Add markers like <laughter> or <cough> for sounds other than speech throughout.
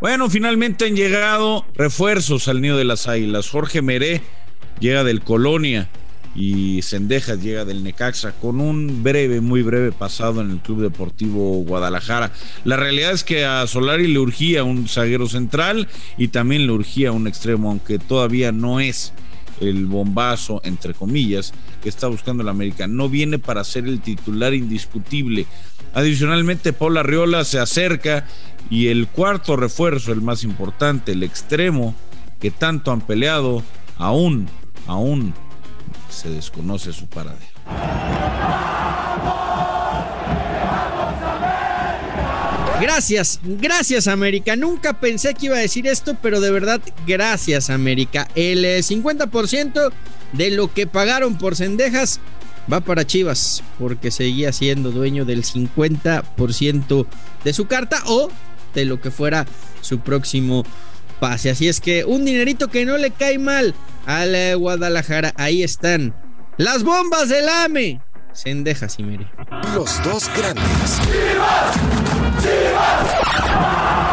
Bueno, finalmente han llegado refuerzos al nido de las águilas. Jorge Meré llega del Colonia y Sendejas llega del Necaxa con un breve, muy breve pasado en el Club Deportivo Guadalajara. La realidad es que a Solari le urgía un zaguero central y también le urgía un extremo, aunque todavía no es el bombazo, entre comillas, que está buscando el América. No viene para ser el titular indiscutible. Adicionalmente, Paula Arriola se acerca y el cuarto refuerzo, el más importante, el extremo, que tanto han peleado, aún, aún se desconoce su paradero. Gracias, gracias América. Nunca pensé que iba a decir esto, pero de verdad, gracias América. El 50% eh, de lo que pagaron por Cendejas va para Chivas, porque seguía siendo dueño del 50% de su carta o de lo que fuera su próximo pase. Así es que un dinerito que no le cae mal al eh, Guadalajara. Ahí están las bombas del AME. Sendejas y Meri. Los dos grandes. ¡Chivas! ¡Chivas!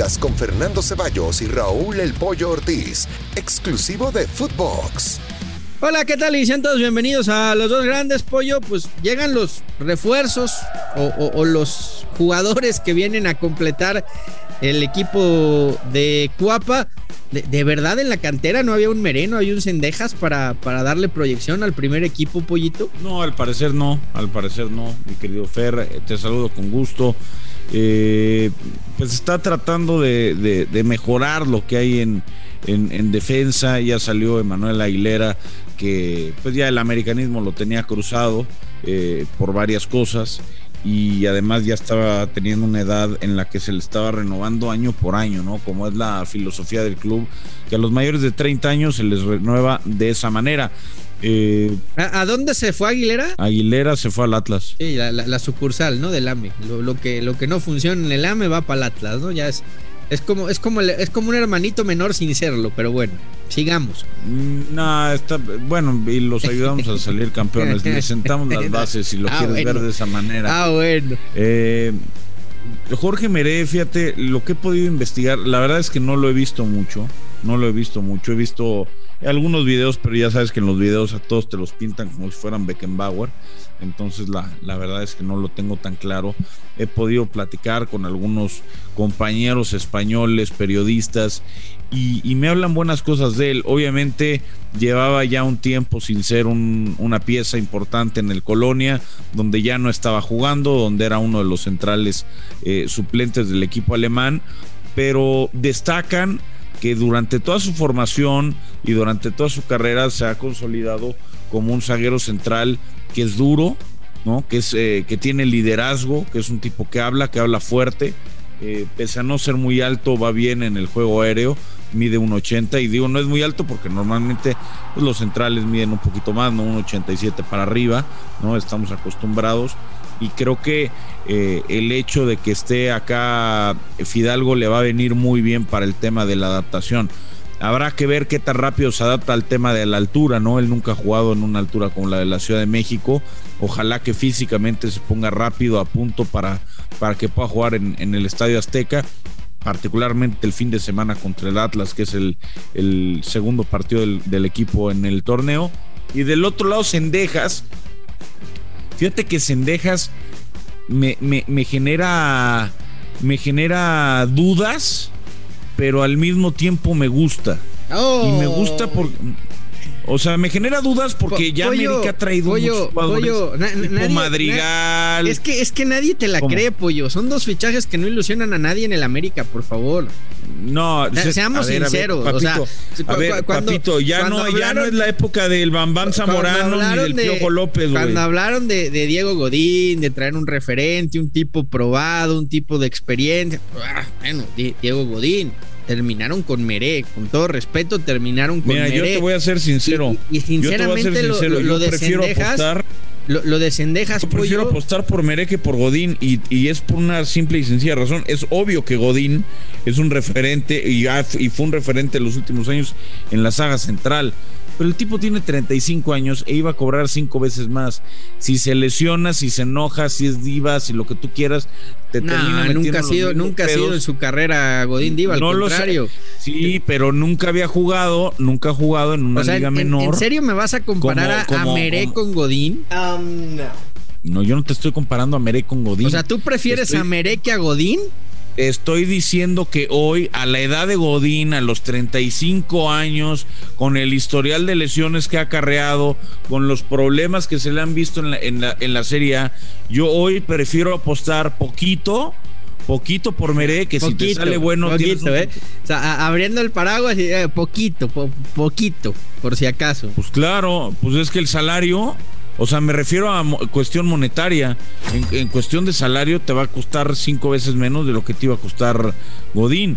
Podcast con Fernando Ceballos y Raúl El Pollo Ortiz, exclusivo de Footbox. Hola, ¿qué tal? Y sean todos bienvenidos a los dos grandes pollo. Pues llegan los refuerzos o, los jugadores que vienen a completar el equipo de Cuapa. De, verdad en la cantera no había un Mereno, había un Cendejas para, para darle proyección al primer equipo, Pollito. No, al parecer no, al parecer no, mi querido Fer, te saludo con gusto. Eh, pues está tratando de, mejorar lo que hay en, en, defensa. Ya salió Emanuel Aguilera que pues ya el americanismo lo tenía cruzado eh, por varias cosas y además ya estaba teniendo una edad en la que se le estaba renovando año por año, ¿no? Como es la filosofía del club, que a los mayores de 30 años se les renueva de esa manera. Eh, ¿A, dónde se fue Aguilera? Aguilera se fue al Atlas. Sí, la, sucursal, ¿no? Del AME. Lo, que, lo que no funciona en el AME va para el Atlas, ¿no? Ya es es como, es como, es como un hermanito menor sin serlo, pero bueno, sigamos. Mm, no, está bueno, y los ayudamos a salir campeones. Le sentamos las <laughs> bases si lo ah, quieres ver de esa manera. Ah, bueno. Eh, Jorge Meré, fíjate, lo que he podido investigar, la verdad es que no lo he visto mucho. No lo he visto mucho. He visto algunos videos, pero ya sabes que en los videos a todos te los pintan como si fueran Beckenbauer entonces la, la, verdad es que no lo tengo tan claro. He podido platicar con algunos compañeros españoles, periodistas, y, me hablan buenas cosas de él. Obviamente llevaba ya un tiempo sin ser una pieza importante en el Colonia, donde ya no estaba jugando, donde era uno de los centrales eh, suplentes del equipo alemán, pero destacan que durante toda su formación y durante toda su carrera se ha consolidado como un zaguero central que es duro, ¿no? Que, es, eh, que tiene liderazgo, que es un tipo que habla, que habla fuerte. Eh, pese a no ser muy alto, va bien en el juego aéreo, mide 1,80 y digo no es muy alto porque normalmente pues, los centrales miden un poquito más, no 1,87 para arriba, ¿no? Estamos acostumbrados y creo que eh, el hecho de que esté acá Fidalgo le va a venir muy bien para el tema de la adaptación. Habrá que ver qué tan rápido se adapta al tema de la altura, ¿no? Él nunca ha jugado en una altura como la de la Ciudad de México. Ojalá que físicamente se ponga rápido a punto para, para que pueda jugar en, el Estadio Azteca particularmente el fin de semana contra el Atlas, que es el, segundo partido del, equipo en el torneo. Y del otro lado, Cendejas. Fíjate que Cendejas me, me, genera. Me genera dudas pero al mismo tiempo me gusta. Y me gusta por... O sea, me genera dudas porque ya América ha traído pollo, pollo, Madrigal. es que es que nadie te la cree, pollo. Son dos fichajes que no ilusionan a nadie en el América, por favor. No, seamos sinceros. o sea, a ver, papito, ya no, ya no es la época del Bambam Zamorano ni del Piojo López, Cuando hablaron de, de, Diego Godín, de traer un referente, un tipo probado, un tipo de experiencia. Ah, bueno, Diego Godín terminaron con Meré, con todo respeto, terminaron con Meré. Mira, yo te voy a ser sincero. Y, sinceramente lo, de prefiero apostar, lo, de Cendejas, yo prefiero apostar por Meré que por Godín y, es por una simple y sencilla razón. Es obvio que Godín es un referente y, y fue un referente en los últimos años en la saga central pero el tipo tiene 35 años e iba a cobrar cinco veces más. Si se lesiona, si se enoja, si es diva, si lo que tú quieras, te termina nunca ha sido, nunca ha sido en su carrera Godín diva, al contrario. Sí, pero nunca había jugado, nunca ha jugado en una liga menor. ¿En serio me vas a comparar a, Meré con Godín? Um, no. No, yo no te estoy comparando a Meré con Godín. O sea, ¿tú prefieres a Meré que a Godín? Estoy diciendo que hoy, a la edad de Godín, a los 35 años, con el historial de lesiones que ha acarreado, con los problemas que se le han visto en la, en la, en la Serie A, yo hoy prefiero apostar poquito poquito por Meré, que si te sale bueno, poquito, ¿eh? O sea, abriendo el paraguas, eh, poquito, poquito, por si acaso. Pues claro, pues es que el salario o sea, me refiero a cuestión monetaria. En, cuestión de salario te va a costar cinco veces menos de lo que te iba a costar Godín.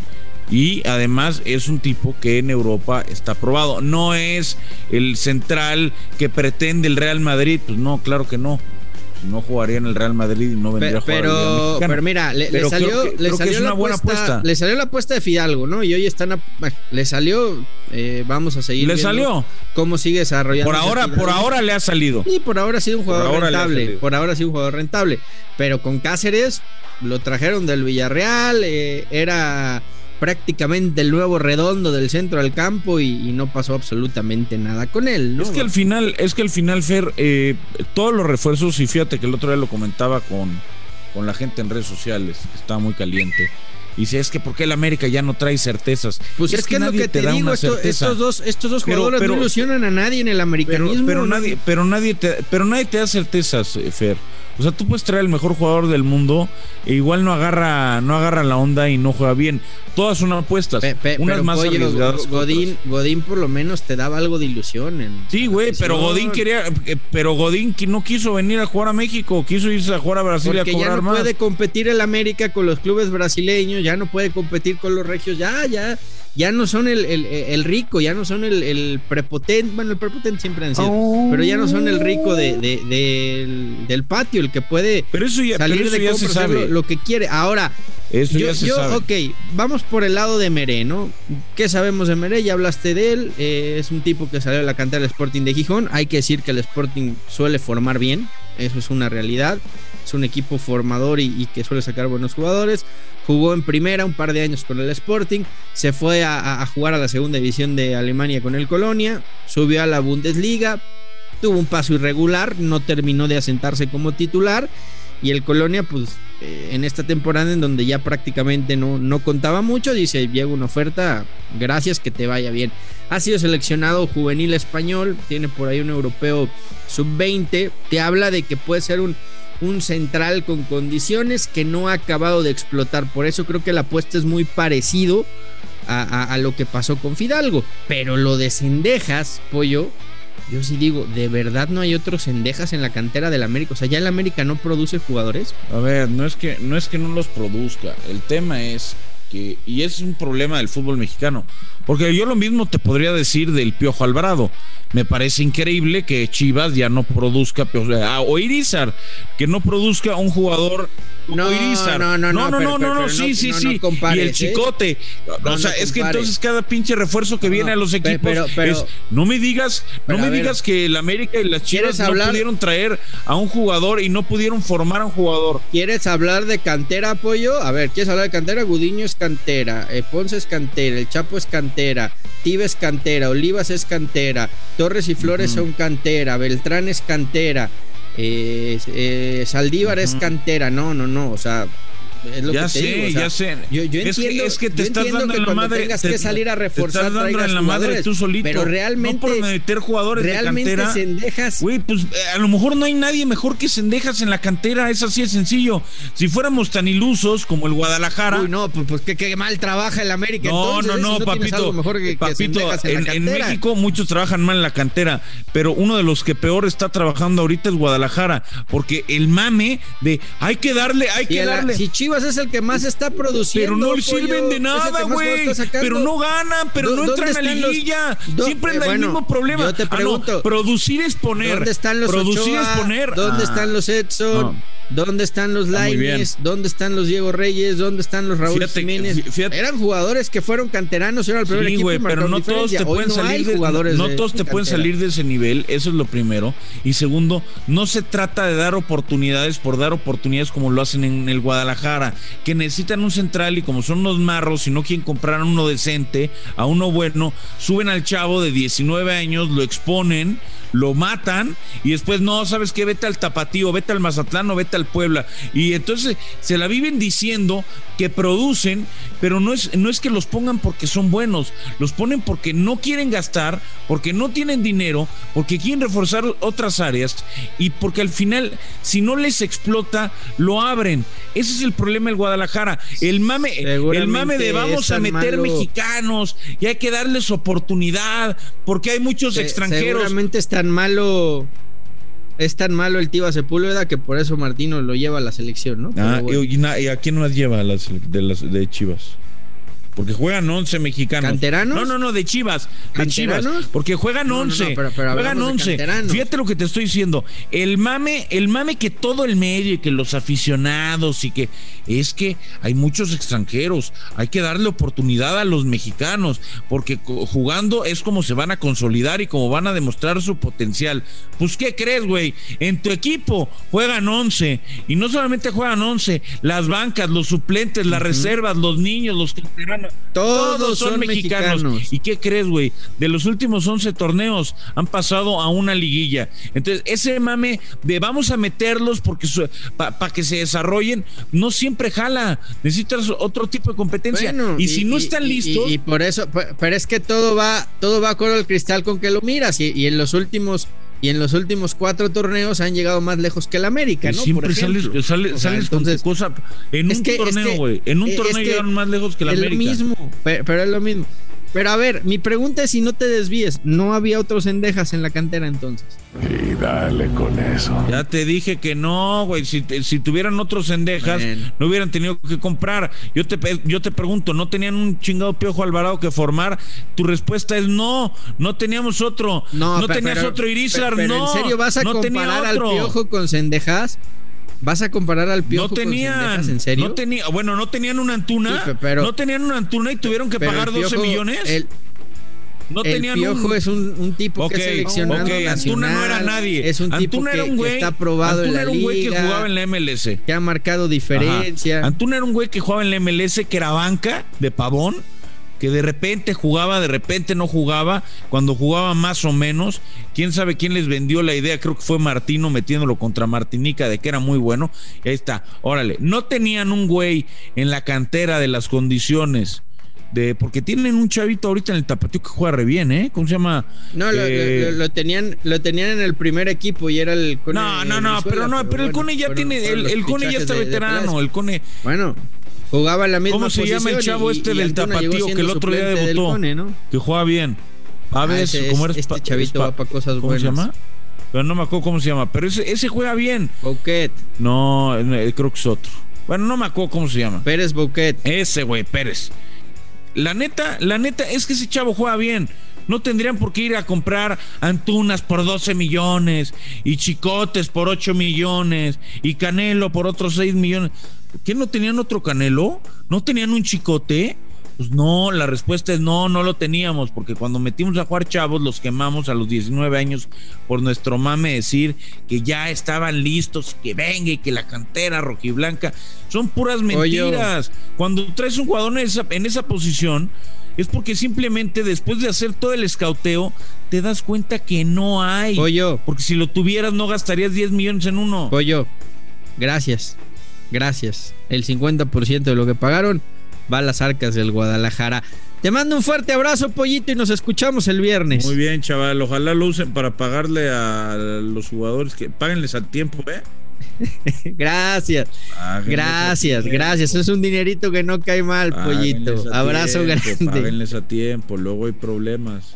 Y además es un tipo que en Europa está aprobado. No es el central que pretende el Real Madrid. Pues no, claro que no no jugaría en el Real Madrid y no vendría pero, a jugar pero, pero mira, le, salió, le salió la apuesta, Le salió la apuesta de Fidalgo, ¿no? Y hoy están le salió, eh, vamos a seguir. Le salió. Cómo sigue desarrollando. Por ahora, por ahora le ha salido. Y por ahora ha sido un jugador rentable. Por ahora ha sido un jugador rentable. Pero con Cáceres lo trajeron del Villarreal, eh, era prácticamente el nuevo redondo del centro del campo y, no pasó absolutamente nada con él. ¿no? Es que al final, es que al final, Fer, eh, todos los refuerzos, y fíjate que el otro día lo comentaba con, con la gente en redes sociales, estaba muy caliente. Y dice, es que ¿por qué el América ya no trae certezas? Pues es, que, es lo que te, digo, estos dos, estos dos jugadores no ilusionan a nadie en el americanismo. Pero, nadie, pero nadie te, pero nadie te da certezas, eh, Fer. O sea, tú puedes traer el mejor jugador del mundo e igual no agarra, no agarra la onda y no juega bien. Todas son apuestas. unas más arriesgadas. Godín, Godín por lo menos te daba algo de ilusión. En sí, güey, pero Godín quería, eh, pero Godín no quiso venir a jugar a México, quiso irse a jugar a Brasil Porque a cobrar ya no puede competir el América con los clubes brasileños, ya no puede competir con los regios, ya, ya ya no son el, rico, ya no son el, prepotente, bueno, el prepotente siempre han sido, pero ya no son el rico de, del, patio, el que puede pero eso ya, salir de ya se sabe. Lo, que quiere. Ahora, eso yo, ya se sabe. ok, vamos por el lado de Meré, ¿no? ¿Qué sabemos de Meré? Ya hablaste de él, eh, es un tipo que salió de la cantera del Sporting de Gijón, hay que decir que el Sporting suele formar bien, eso es una realidad, es un equipo formador y que suele sacar buenos jugadores jugó en primera un par de años con el Sporting, se fue a, jugar a la segunda división de Alemania con el Colonia, subió a la Bundesliga, tuvo un paso irregular, no terminó de asentarse como titular y el Colonia pues eh, en esta temporada en donde ya prácticamente no, no contaba mucho, dice, llega una oferta, gracias, que te vaya bien. Ha sido seleccionado juvenil español, tiene por ahí un europeo sub-20, te habla de que puede ser un un central con condiciones que no ha acabado de explotar. Por eso creo que la apuesta es muy parecido a, lo que pasó con Fidalgo. Pero lo de Cendejas, pollo, yo sí digo, ¿de verdad no hay otros Cendejas en la cantera del América? O sea, ¿ya el América no produce jugadores? A ver, no es que no, es que no los produzca. El tema es y es un problema del fútbol mexicano, porque yo lo mismo te podría decir del Piojo Alvarado. Me parece increíble que Chivas ya no produzca, o Irizar, que no produzca un jugador no, no, no, no, no, no, no, sí, sí, sí. y el ¿eh? chicote. o sea, es que entonces cada pinche refuerzo que viene a los equipos es, no me digas, no me digas que el América y las Chivas no pudieron traer a un jugador y no pudieron formar a un jugador. ¿Quieres hablar de cantera, apoyo? A ver, ¿quieres hablar de cantera? Gudiño es cantera, eh, Ponce es cantera, el Chapo es cantera, Tibes es cantera, Olivas es cantera, Torres y Flores son cantera, Beltrán es cantera. Eh, eh, Saldívar es cantera, no, no, no, o sea, ya sé, ya sé. Yo, entiendo, es que te estás dando en la madre. Tengas que salir a reforzar, te estás dando en la madre tú solito. Pero realmente. No por meter jugadores realmente de cantera. Sendejas. Güey, pues a lo mejor no hay nadie mejor que Sendejas en la cantera. Es así de sencillo. Si fuéramos tan ilusos como el Guadalajara. Uy, no, pues, pues qué, mal trabaja el América. No, no, no, papito. mejor que, papito, en, en, México muchos trabajan mal en la cantera. Pero uno de los que peor está trabajando ahorita es Guadalajara. Porque el mame de hay que darle, hay que darle. Si Chivas es el que más está produciendo. Pero no sirven de nada, güey. Pero no ganan, pero no entran a la liguilla. Siempre es el mismo problema. Yo te ah, pregunto. producir es poner. ¿Dónde están los Producir es poner. ¿Dónde ah. están los Edson? ¿Dónde están los Laines? ¿Dónde están los Diego Reyes? ¿Dónde están los Raúl Jiménez? Eran jugadores que fueron canteranos, era el primer equipo pero no todos te pueden salir de, jugadores no, todos te pueden salir de ese nivel, eso es lo primero. Y segundo, no se trata de dar oportunidades por dar oportunidades como lo hacen en el Guadalajara, que necesitan un central y como son unos marros y no quieren comprar a uno decente, a uno bueno, suben al chavo de 19 años, lo exponen, lo matan y después no, sabes qué, vete al Tapatío, vete al Mazatlán o vete al Puebla. Y entonces se la viven diciendo que producen, pero no es, no es que los pongan porque son buenos, los ponen porque no quieren gastar, porque no tienen dinero, porque quieren reforzar otras áreas y porque al final, si no les explota, lo abren. Ese es el problema del Guadalajara. El mame, el mame de vamos a meter mexicanos y hay que darles oportunidad, porque hay muchos extranjeros. Seguramente tan malo es tan malo el Tiva Sepúlveda que por eso Martino lo lleva a la selección, ¿no? Ah, y, a quién las lleva las, de, las, de Chivas? Porque juegan 11 mexicanos. ¿Canteranos? No, no, no, de Chivas. De Chivas. Porque juegan 11. juegan 11. Fíjate lo que te estoy diciendo. El mame, el mame que todo el medio y que los aficionados y que es que hay muchos extranjeros. Hay que darle oportunidad a los mexicanos. Porque jugando es como se van a consolidar y como van a demostrar su potencial. Pues, ¿qué crees, güey? En tu equipo juegan 11. Y no solamente juegan 11. Las bancas, los suplentes, las reservas, los niños, los canteranos todos, son, mexicanos. ¿Y qué crees, güey? De los últimos 11 torneos han pasado a una liguilla. Entonces, ese mame de vamos a meterlos porque para que se desarrollen, no siempre jala. Necesitas otro tipo de competencia. y, si no están listos. Y, por eso, pero es que todo va, todo va con el cristal con que lo miras. y en los últimos y en los últimos cuatro torneos han llegado más lejos que el América, ¿no? Siempre sales, sales, con cosa. En un torneo, güey. en un torneo llegaron más lejos que el América. Es lo mismo, pero, es lo mismo. Pero a ver, mi pregunta es si no te desvíes, ¿no había otros endejas en la cantera entonces? Y dale con eso. Ya te dije que no, güey. Si, tuvieran otros endejas, no hubieran tenido que comprar. Yo te, yo te pregunto, ¿no tenían un chingado Piojo Alvarado que formar? Tu respuesta es no, no teníamos otro. No, tenías otro Irizar, no. ¿En serio vas a comparar al Piojo con Sendejas? ¿Vas a comparar al Piojo no tenían, ¿En serio? No tenía, bueno, no tenían una Antuna. no tenían una Antuna y tuvieron que pagar 12 millones. El, no el Piojo es un, tipo que es seleccionado okay. Antuna no era nadie. Es un tipo Antuna que, era un güey, está probado Antuna en la era un güey que jugaba en la MLS. Que ha marcado diferencia. Antuna era un güey que jugaba en la MLS, que era banca de pavón que de repente jugaba, de repente no jugaba, cuando jugaba más o menos, quién sabe quién les vendió la idea, creo que fue Martino metiéndolo contra Martinica de que era muy bueno, y ahí está, órale, no tenían un güey en la cantera de las condiciones. De, porque tienen un chavito ahorita en el tapatío que juega re bien, ¿eh? ¿Cómo se llama? No, lo, eh, tenían, lo tenían en el primer equipo y era el Cone. No, no, no, pero no, pero, el Cone ya tiene, el, el Cone ya está veterano, el Cone. Bueno, Jugaba la misma ¿Cómo se llama el chavo este del tapatío que el otro día debutó? Que juega bien. A ver, ah, ¿cómo eres? Este chavito va para cosas ¿Cómo se llama? Pero no me acuerdo cómo se llama. Pero ese, ese juega bien. Bouquet. No, creo que es otro. Bueno, no me acuerdo cómo se llama. Pérez Bouquet. Ese güey, Pérez. La neta, la neta, es que ese chavo juega bien. No tendrían por qué ir a comprar Antunas por 12 millones y Chicotes por 8 millones y Canelo por otros 6 millones. ¿Qué no tenían otro Canelo? ¿No tenían un Chicote? Pues no, la respuesta es no, no lo teníamos, porque cuando metimos a jugar chavos los quemamos a los 19 años por nuestro mame decir que ya estaban listos, que venga y que la cantera rojiblanca. Son puras mentiras. Cuando traes un jugador en esa, en esa posición, es porque simplemente después de hacer todo el escauteo, te das cuenta que no hay. Pollo. Porque si lo tuvieras, no gastarías 10 millones en uno. Pollo, gracias. Gracias. El 50% de lo que pagaron va a las arcas del Guadalajara. Te mando un fuerte abrazo, pollito, y nos escuchamos el viernes. Muy bien, chaval. Ojalá lo usen para pagarle a los jugadores que páguenles al tiempo, ¿eh? <laughs> gracias. gracias, gracias. Es un dinerito que no cae mal, pollito. Abrazo grande. Páguenles a tiempo, luego hay problemas.